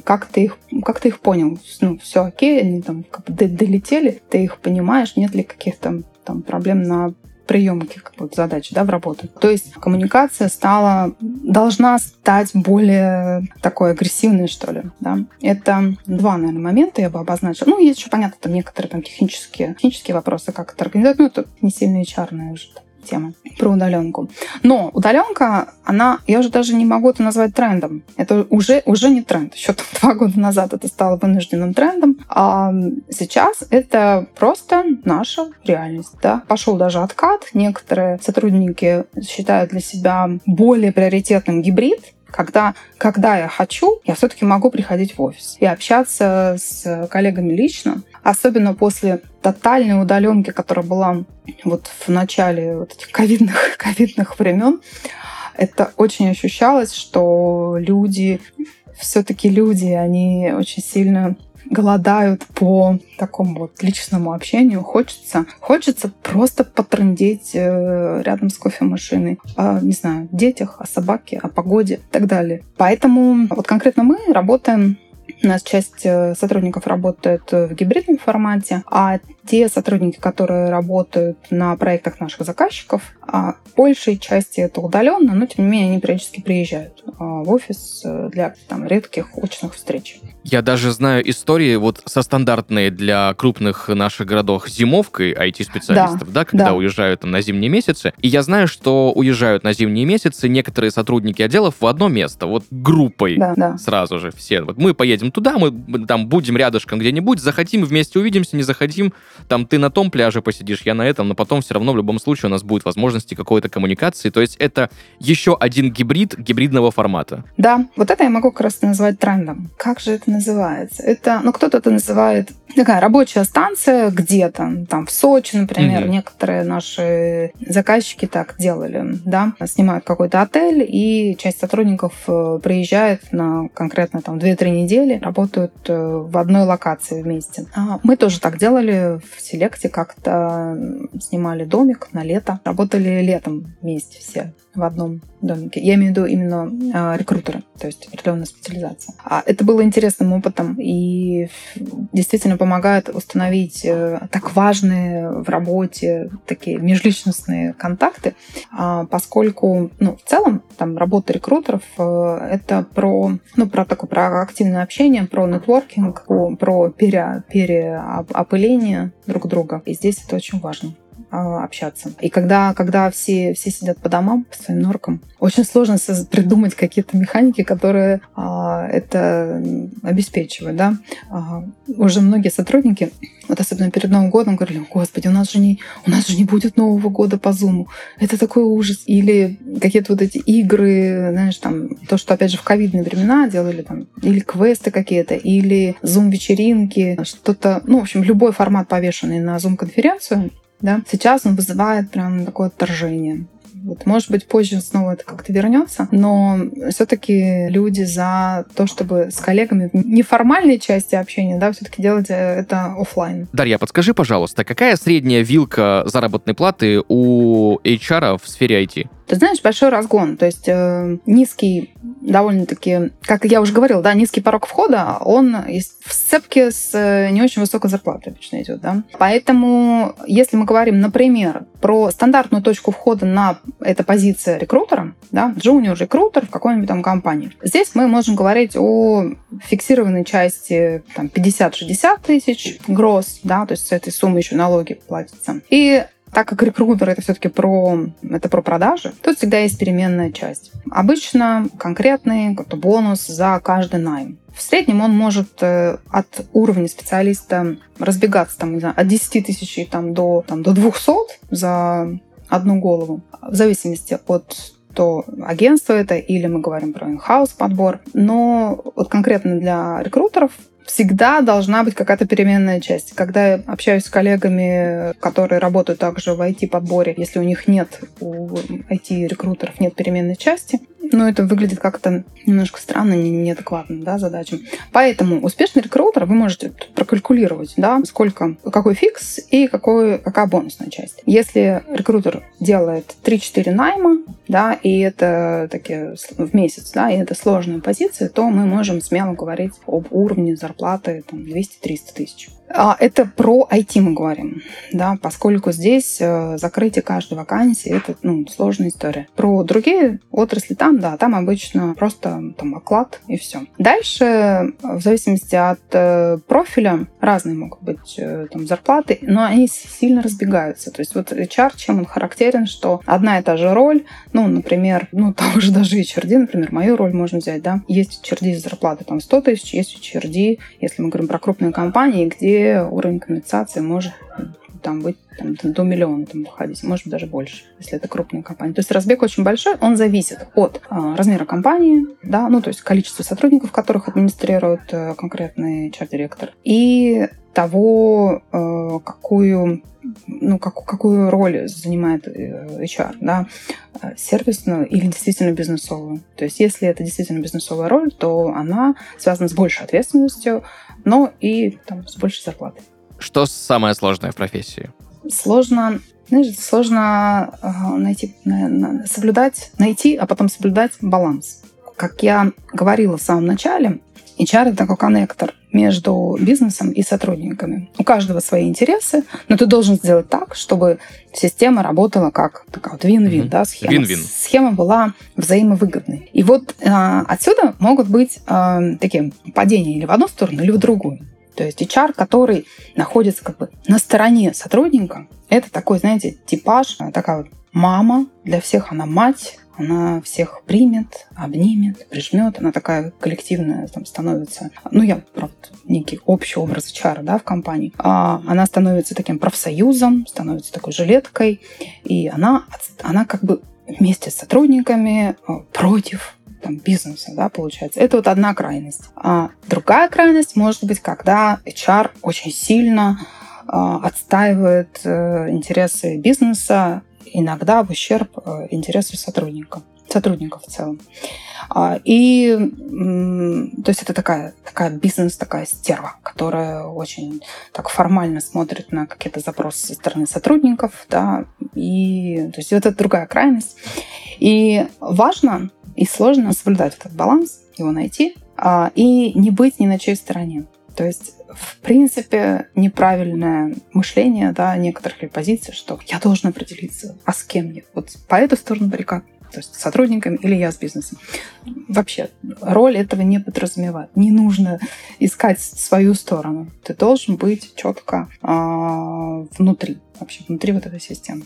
как ты их, как ты их понял? Ну, все окей, они там как бы долетели, ты их понимаешь, нет ли каких-то там проблем на приемки как бы, задач да, в работу. То есть коммуникация стала, должна стать более такой агрессивной, что ли. Да? Это два, наверное, момента я бы обозначила. Ну, есть еще, понятно, там некоторые там технические, технические вопросы, как это организовать, ну, это не сильно HR, уже тема про удаленку. Но удаленка, она, я уже даже не могу это назвать трендом. Это уже, уже не тренд. Еще там два года назад это стало вынужденным трендом. А сейчас это просто наша реальность. Да? Пошел даже откат. Некоторые сотрудники считают для себя более приоритетным гибрид, когда, когда я хочу, я все-таки могу приходить в офис и общаться с коллегами лично, особенно после тотальной удаленки, которая была вот в начале вот этих ковидных, ковидных времен. Это очень ощущалось, что люди, все-таки люди, они очень сильно голодают по такому вот личному общению. Хочется, хочется просто потрындеть э, рядом с кофемашиной. О, не знаю, детях, о собаке, о погоде и так далее. Поэтому вот конкретно мы работаем у нас часть э, сотрудников работает в гибридном формате, а те сотрудники, которые работают на проектах наших заказчиков, а большей части это удаленно, но тем не менее они периодически приезжают а, в офис э, для там, редких очных встреч. Я даже знаю истории вот со стандартной для крупных наших городов зимовкой IT-специалистов, да, да когда да. уезжают там, на зимние месяцы. И я знаю, что уезжают на зимние месяцы некоторые сотрудники отделов в одно место, вот группой да, да. сразу же все. Вот мы поедем туда, мы там будем рядышком где-нибудь, захотим, вместе увидимся, не захотим, там ты на том пляже посидишь, я на этом, но потом все равно в любом случае у нас будет возможности какой-то коммуникации. То есть это еще один гибрид гибридного формата. Да, вот это я могу как раз назвать трендом. Как же это называется? Это, ну, кто-то это называет такая рабочая станция где-то, там в Сочи, например, mm-hmm. некоторые наши заказчики так делали, да, снимают какой-то отель, и часть сотрудников э, приезжает на конкретно там 2-3 недели, работают э, в одной локации вместе. А мы тоже так делали в Селекте, как-то снимали домик на лето, работали летом вместе все в одном домике. Я имею в виду именно э, рекрутеры, то есть определенная специализация. А это было интересным опытом и действительно помогает установить э, так важные в работе такие межличностные контакты, э, поскольку ну, в целом там работа рекрутеров э, это про, ну, про такое про активное общение, про нетворкинг, про пере, переопыление друг друга. И здесь это очень важно. А, общаться. И когда, когда все, все сидят по домам, по своим норкам, очень сложно придумать какие-то механики, которые а, это обеспечивают. Да? А, уже многие сотрудники, вот особенно перед Новым годом, говорили, господи, у нас же не, у нас же не будет Нового года по Zoom. Это такой ужас. Или какие-то вот эти игры, знаешь, там, то, что, опять же, в ковидные времена делали, там, или квесты какие-то, или Zoom-вечеринки, что-то, ну, в общем, любой формат, повешенный на Zoom-конференцию, да, сейчас он вызывает прям такое отторжение. Вот, может быть, позже снова это как-то вернется, но все-таки люди за то, чтобы с коллегами в неформальной части общения, да, все-таки делать э, это офлайн. Дарья, подскажи, пожалуйста, какая средняя вилка заработной платы у HR в сфере IT? Ты знаешь, большой разгон, то есть э, низкий, довольно-таки, как я уже говорила, да, низкий порог входа, он в сцепке с э, не очень высокой зарплатой обычно идет, да. Поэтому, если мы говорим, например, про стандартную точку входа на эта позиция рекрутера, да, junior рекрутер в какой-нибудь там компании, здесь мы можем говорить о фиксированной части там 50-60 тысяч гроз, да, то есть с этой суммы еще налоги платятся. И так как рекрутер это все-таки про, это про продажи, тут всегда есть переменная часть. Обычно конкретный какой-то бонус за каждый найм. В среднем он может э, от уровня специалиста разбегаться там, не знаю, от 10 тысяч там, до, там, до 200 за одну голову, в зависимости от то агентство это или мы говорим про инхаус подбор. Но вот конкретно для рекрутеров всегда должна быть какая-то переменная часть. Когда я общаюсь с коллегами, которые работают также в IT-подборе, если у них нет, у IT-рекрутеров нет переменной части, ну, это выглядит как-то немножко странно, неадекватно, да, задачам. Поэтому успешный рекрутер вы можете прокалькулировать, да, сколько, какой фикс и какой, какая бонусная часть. Если рекрутер делает 3-4 найма, да, и это такие в месяц, да, и это сложная позиция, то мы можем смело говорить об уровне зарплаты там 200-300 тысяч. А, Это про IT мы говорим, да, поскольку здесь э, закрытие каждой вакансии это ну, сложная история. Про другие отрасли там, да, там обычно просто там оклад и все. Дальше, в зависимости от э, профиля, разные могут быть э, там зарплаты, но они сильно разбегаются. То есть вот HR, чем он характерен, что одна и та же роль, ну, например, ну, того же даже HRD, например, мою роль можно взять, да, есть HRD зарплаты там 100 тысяч, есть HRD, если мы говорим про крупные компании, где уровень компенсации может там быть там, до миллиона там, выходить, может даже больше, если это крупная компания. То есть разбег очень большой, он зависит от а, размера компании, да, ну то есть количества сотрудников, которых администрирует а, конкретный HR-директор, и того, а, какую ну, как, какую роль занимает э, HR, да, сервисную или действительно бизнесовую. То есть, если это действительно бизнесовая роль, то она связана с большей ответственностью, но и там, с большей зарплатой. Что самое сложное в профессии? Сложно, знаешь, сложно э, найти, на, на, соблюдать, найти, а потом соблюдать баланс. Как я говорила в самом начале, HR — это такой коннектор между бизнесом и сотрудниками. У каждого свои интересы, но ты должен сделать так, чтобы система работала как такая вот вин-вин, mm-hmm. да, схема. Вин-вин. Схема была взаимовыгодной. И вот э, отсюда могут быть э, такие падения или в одну сторону, или в другую. То есть HR, который находится как бы на стороне сотрудника, это такой, знаете, типаж, такая вот мама, для всех она мать, она всех примет, обнимет, прижмет, она такая коллективная там становится. Ну, я, правда, некий общий образ HR, да, в компании. А она становится таким профсоюзом, становится такой жилеткой, и она, она как бы вместе с сотрудниками э, против там, бизнеса, да, получается. Это вот одна крайность. А другая крайность может быть, когда HR очень сильно э, отстаивает э, интересы бизнеса, иногда в ущерб э, интересу сотрудника, сотрудников в целом. А, и то есть это такая, такая бизнес, такая стерва, которая очень так формально смотрит на какие-то запросы со стороны сотрудников, да, и то есть это другая крайность. И важно и сложно соблюдать этот баланс, его найти, а, и не быть ни на чьей стороне. То есть, в принципе, неправильное мышление да, некоторых ли позиций, что я должен определиться, а с кем я. Вот по эту сторону баррикад. То есть с сотрудниками или я с бизнесом. Вообще, роль этого не подразумевает. Не нужно искать свою сторону. Ты должен быть четко э, внутри, вообще внутри вот этой системы.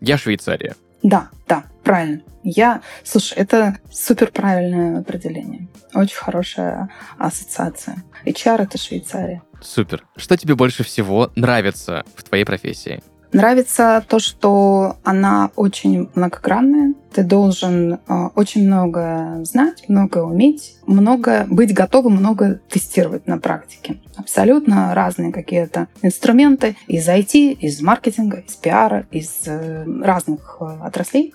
Я Швейцария. Да, да, правильно. Я, слушай, это супер правильное определение. Очень хорошая ассоциация. HR — это Швейцария. Супер. Что тебе больше всего нравится в твоей профессии? Нравится то, что она очень многогранная. Ты должен э, очень много знать, много уметь, много быть готовым, много тестировать на практике. Абсолютно разные какие-то инструменты из IT, из маркетинга, из пиара, из э, разных э, отраслей.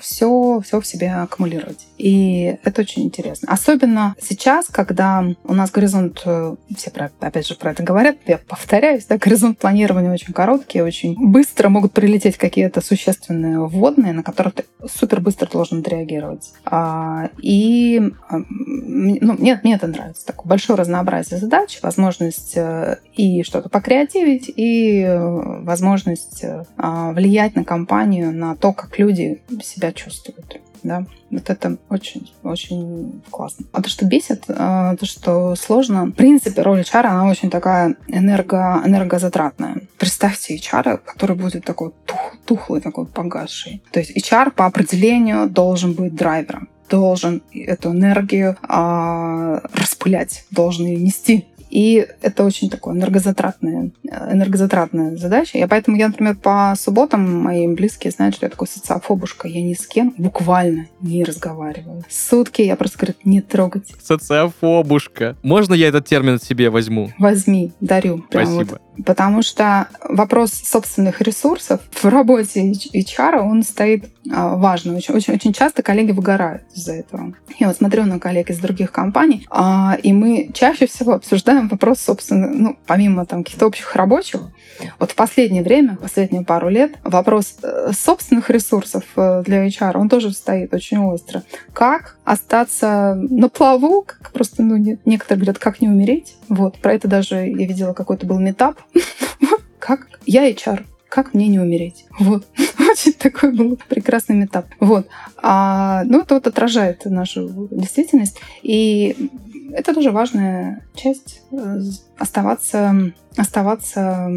Все, все в себе аккумулировать. И это очень интересно. Особенно сейчас, когда у нас горизонт, э, все про, опять же про это говорят, я повторяюсь, да, горизонт планирования очень короткий, очень быстро могут прилететь какие-то существенные вводные, на которые ты супер быстро должен отреагировать. А, и ну, мне, мне это нравится. Такое большое разнообразие задач, возможность э, и что-то покреативить, и э, возможность э, а, влиять на компанию, на то, как люди себя чувствуют да. Вот это очень, очень классно. А то, что бесит, то, что сложно. В принципе, роль HR, она очень такая энерго, энергозатратная. Представьте HR, который будет такой тух, тухлый, такой погасший. То есть HR по определению должен быть драйвером должен эту энергию а, распылять, должен ее нести. И это очень такое энергозатратная, энергозатратная задача. И поэтому я, например, по субботам мои близкие знают, что я такой социофобушка. Я ни с кем буквально не разговариваю. Сутки я просто говорю, не трогать. Социофобушка. Можно я этот термин себе возьму? Возьми, дарю. Прямо Спасибо. Вот Потому что вопрос собственных ресурсов в работе HR, он стоит а, важно. Очень, очень, очень часто коллеги выгорают из-за этого. Я вот смотрю на коллег из других компаний, а, и мы чаще всего обсуждаем вопрос, собственно, ну, помимо там каких-то общих рабочих, вот в последнее время, последние пару лет, вопрос э, собственных ресурсов э, для HR, он тоже стоит очень остро. Как остаться на плаву, как просто, ну, некоторые говорят, как не умереть. Вот, про это даже я видела какой-то был метап. Как я HR, как мне не умереть? Вот. Очень такой был прекрасный метап. Вот. А, ну, это вот отражает нашу действительность. И это тоже важная часть э, оставаться, оставаться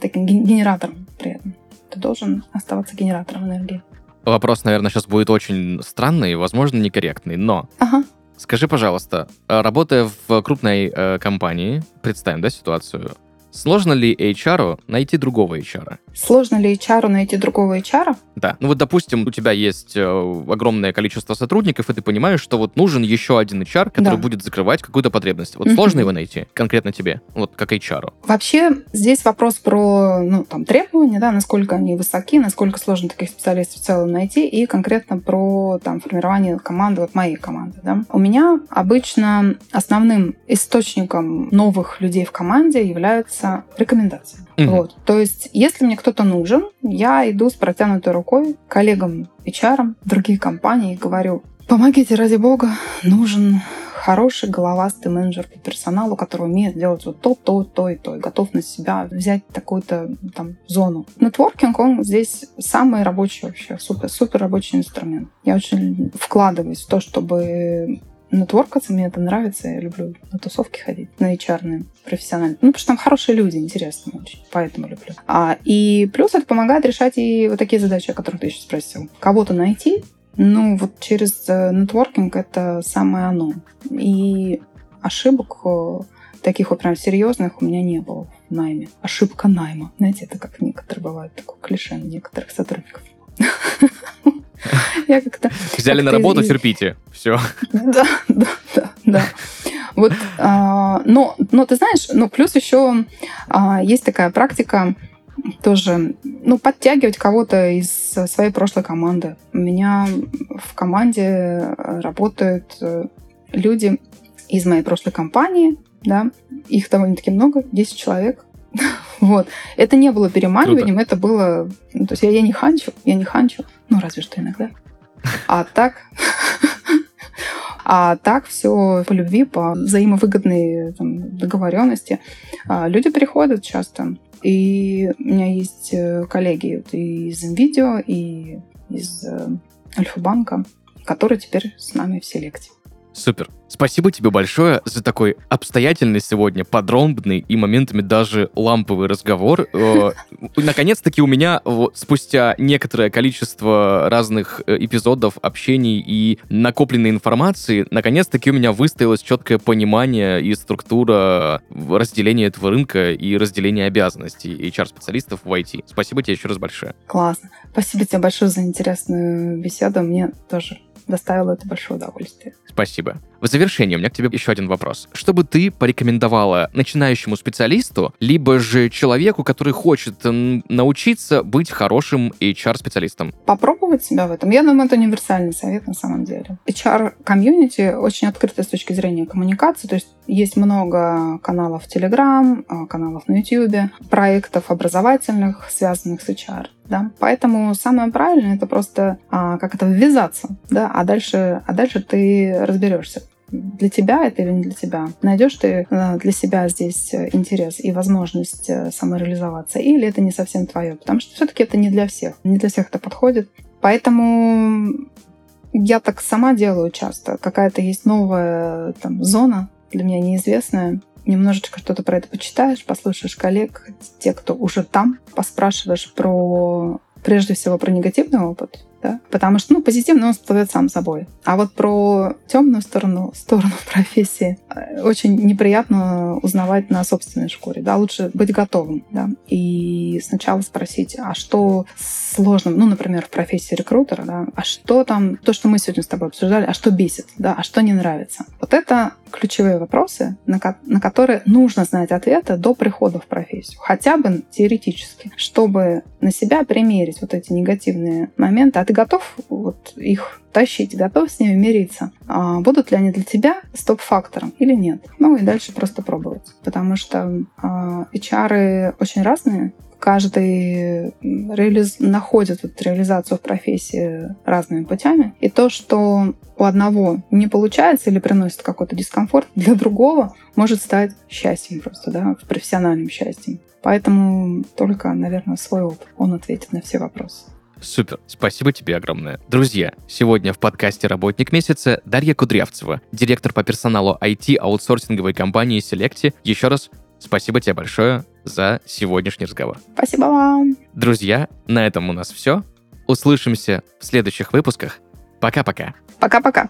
таким генератором при этом. Ты должен оставаться генератором энергии. Вопрос, наверное, сейчас будет очень странный, возможно, некорректный, но ага. скажи, пожалуйста, работая в крупной э, компании, представим, да, ситуацию, Сложно ли HR найти другого HR? Сложно ли HR найти другого HR? Да. Ну вот, допустим, у тебя есть э, огромное количество сотрудников, и ты понимаешь, что вот нужен еще один HR, который да. будет закрывать какую-то потребность. Вот mm-hmm. сложно его найти, конкретно тебе, вот как HR? Вообще, здесь вопрос про, ну, там, требования, да, насколько они высоки, насколько сложно таких специалистов в целом найти, и конкретно про, там, формирование команды, вот моей команды, да. У меня обычно основным источником новых людей в команде является является рекомендацией. Угу. Вот. То есть, если мне кто-то нужен, я иду с протянутой рукой к коллегам HR, другие компании и говорю, помогите, ради бога, нужен хороший головастый менеджер по персоналу, который умеет делать вот то, то, то и то, и готов на себя взять такую-то там зону. Нетворкинг, он здесь самый рабочий вообще, супер, супер рабочий инструмент. Я очень вкладываюсь в то, чтобы нетворкаться, мне это нравится, я люблю на тусовки ходить, на HR профессионально. Ну, потому что там хорошие люди, интересные очень, поэтому люблю. А, и плюс это помогает решать и вот такие задачи, о которых ты еще спросил. Кого-то найти, ну, вот через э, нетворкинг это самое оно. И ошибок э, таких вот прям серьезных у меня не было в найме. Ошибка найма. Знаете, это как некоторые бывают, такое клише некоторых сотрудников. Я как-то... Взяли на работу, терпите. Все. Да, да, да, да. Вот, а, но, но ты знаешь, ну плюс еще а, есть такая практика тоже, ну, подтягивать кого-то из своей прошлой команды. У меня в команде работают э, люди из моей прошлой компании, да, их довольно-таки много, 10 человек, вот. Это не было переманиванием, Круто. это было... Ну, то есть я, я не ханчу, я не ханчу. Ну, разве что иногда. А так... А так все по любви, по взаимовыгодной там, договоренности. А люди приходят часто. И у меня есть э, коллеги вот, и из NVIDIA, и из Альфа-банка, которые теперь с нами в селекте. Супер. Спасибо тебе большое за такой обстоятельный сегодня, подробный и моментами даже ламповый разговор. Э, наконец-таки у меня спустя некоторое количество разных э, эпизодов, общений и накопленной информации, наконец-таки у меня выстоялось четкое понимание и структура разделения этого рынка и разделения обязанностей HR-специалистов в IT. Спасибо тебе еще раз большое. Классно. Спасибо тебе большое за интересную беседу. Мне тоже доставило это большое удовольствие. Спасибо. В завершение у меня к тебе еще один вопрос. Что бы ты порекомендовала начинающему специалисту, либо же человеку, который хочет научиться быть хорошим HR-специалистом? Попробовать себя в этом. Я думаю, это универсальный совет на самом деле. HR-комьюнити очень открыто с точки зрения коммуникации, то есть есть много каналов в Telegram, а, каналов на YouTube, проектов образовательных, связанных с HR. Да? Поэтому самое правильное это просто а, как это ввязаться, да, а дальше, а дальше ты разберешься для тебя это или не для тебя. Найдешь ты э, для себя здесь э, интерес и возможность э, самореализоваться, или это не совсем твое, потому что все-таки это не для всех, не для всех это подходит. Поэтому я так сама делаю часто. Какая-то есть новая там, зона для меня неизвестная. Немножечко что-то про это почитаешь, послушаешь коллег, те, кто уже там, поспрашиваешь про, прежде всего, про негативный опыт, да? Потому что, ну, позитивно он всплывет сам собой. А вот про темную сторону, сторону профессии э, очень неприятно узнавать на собственной шкуре, да, лучше быть готовым, да, и сначала спросить, а что сложно, ну, например, в профессии рекрутера, да, а что там, то, что мы сегодня с тобой обсуждали, а что бесит, да, а что не нравится. Вот это ключевые вопросы, на, ко- на которые нужно знать ответы до прихода в профессию, хотя бы теоретически, чтобы на себя примерить вот эти негативные моменты. А ты готов вот их тащить, готов с ними мириться? А будут ли они для тебя стоп-фактором или нет? Ну и дальше просто пробовать, потому что а, HR очень разные, каждый реализ... находит вот реализацию в профессии разными путями. И то, что у одного не получается или приносит какой-то дискомфорт, для другого может стать счастьем просто, да, профессиональным счастьем. Поэтому только, наверное, свой опыт, он ответит на все вопросы. Супер, спасибо тебе огромное. Друзья, сегодня в подкасте «Работник месяца» Дарья Кудрявцева, директор по персоналу IT-аутсорсинговой компании Selecti. Еще раз спасибо тебе большое за сегодняшний разговор. Спасибо вам. Друзья, на этом у нас все. Услышимся в следующих выпусках. Пока-пока. Пока-пока.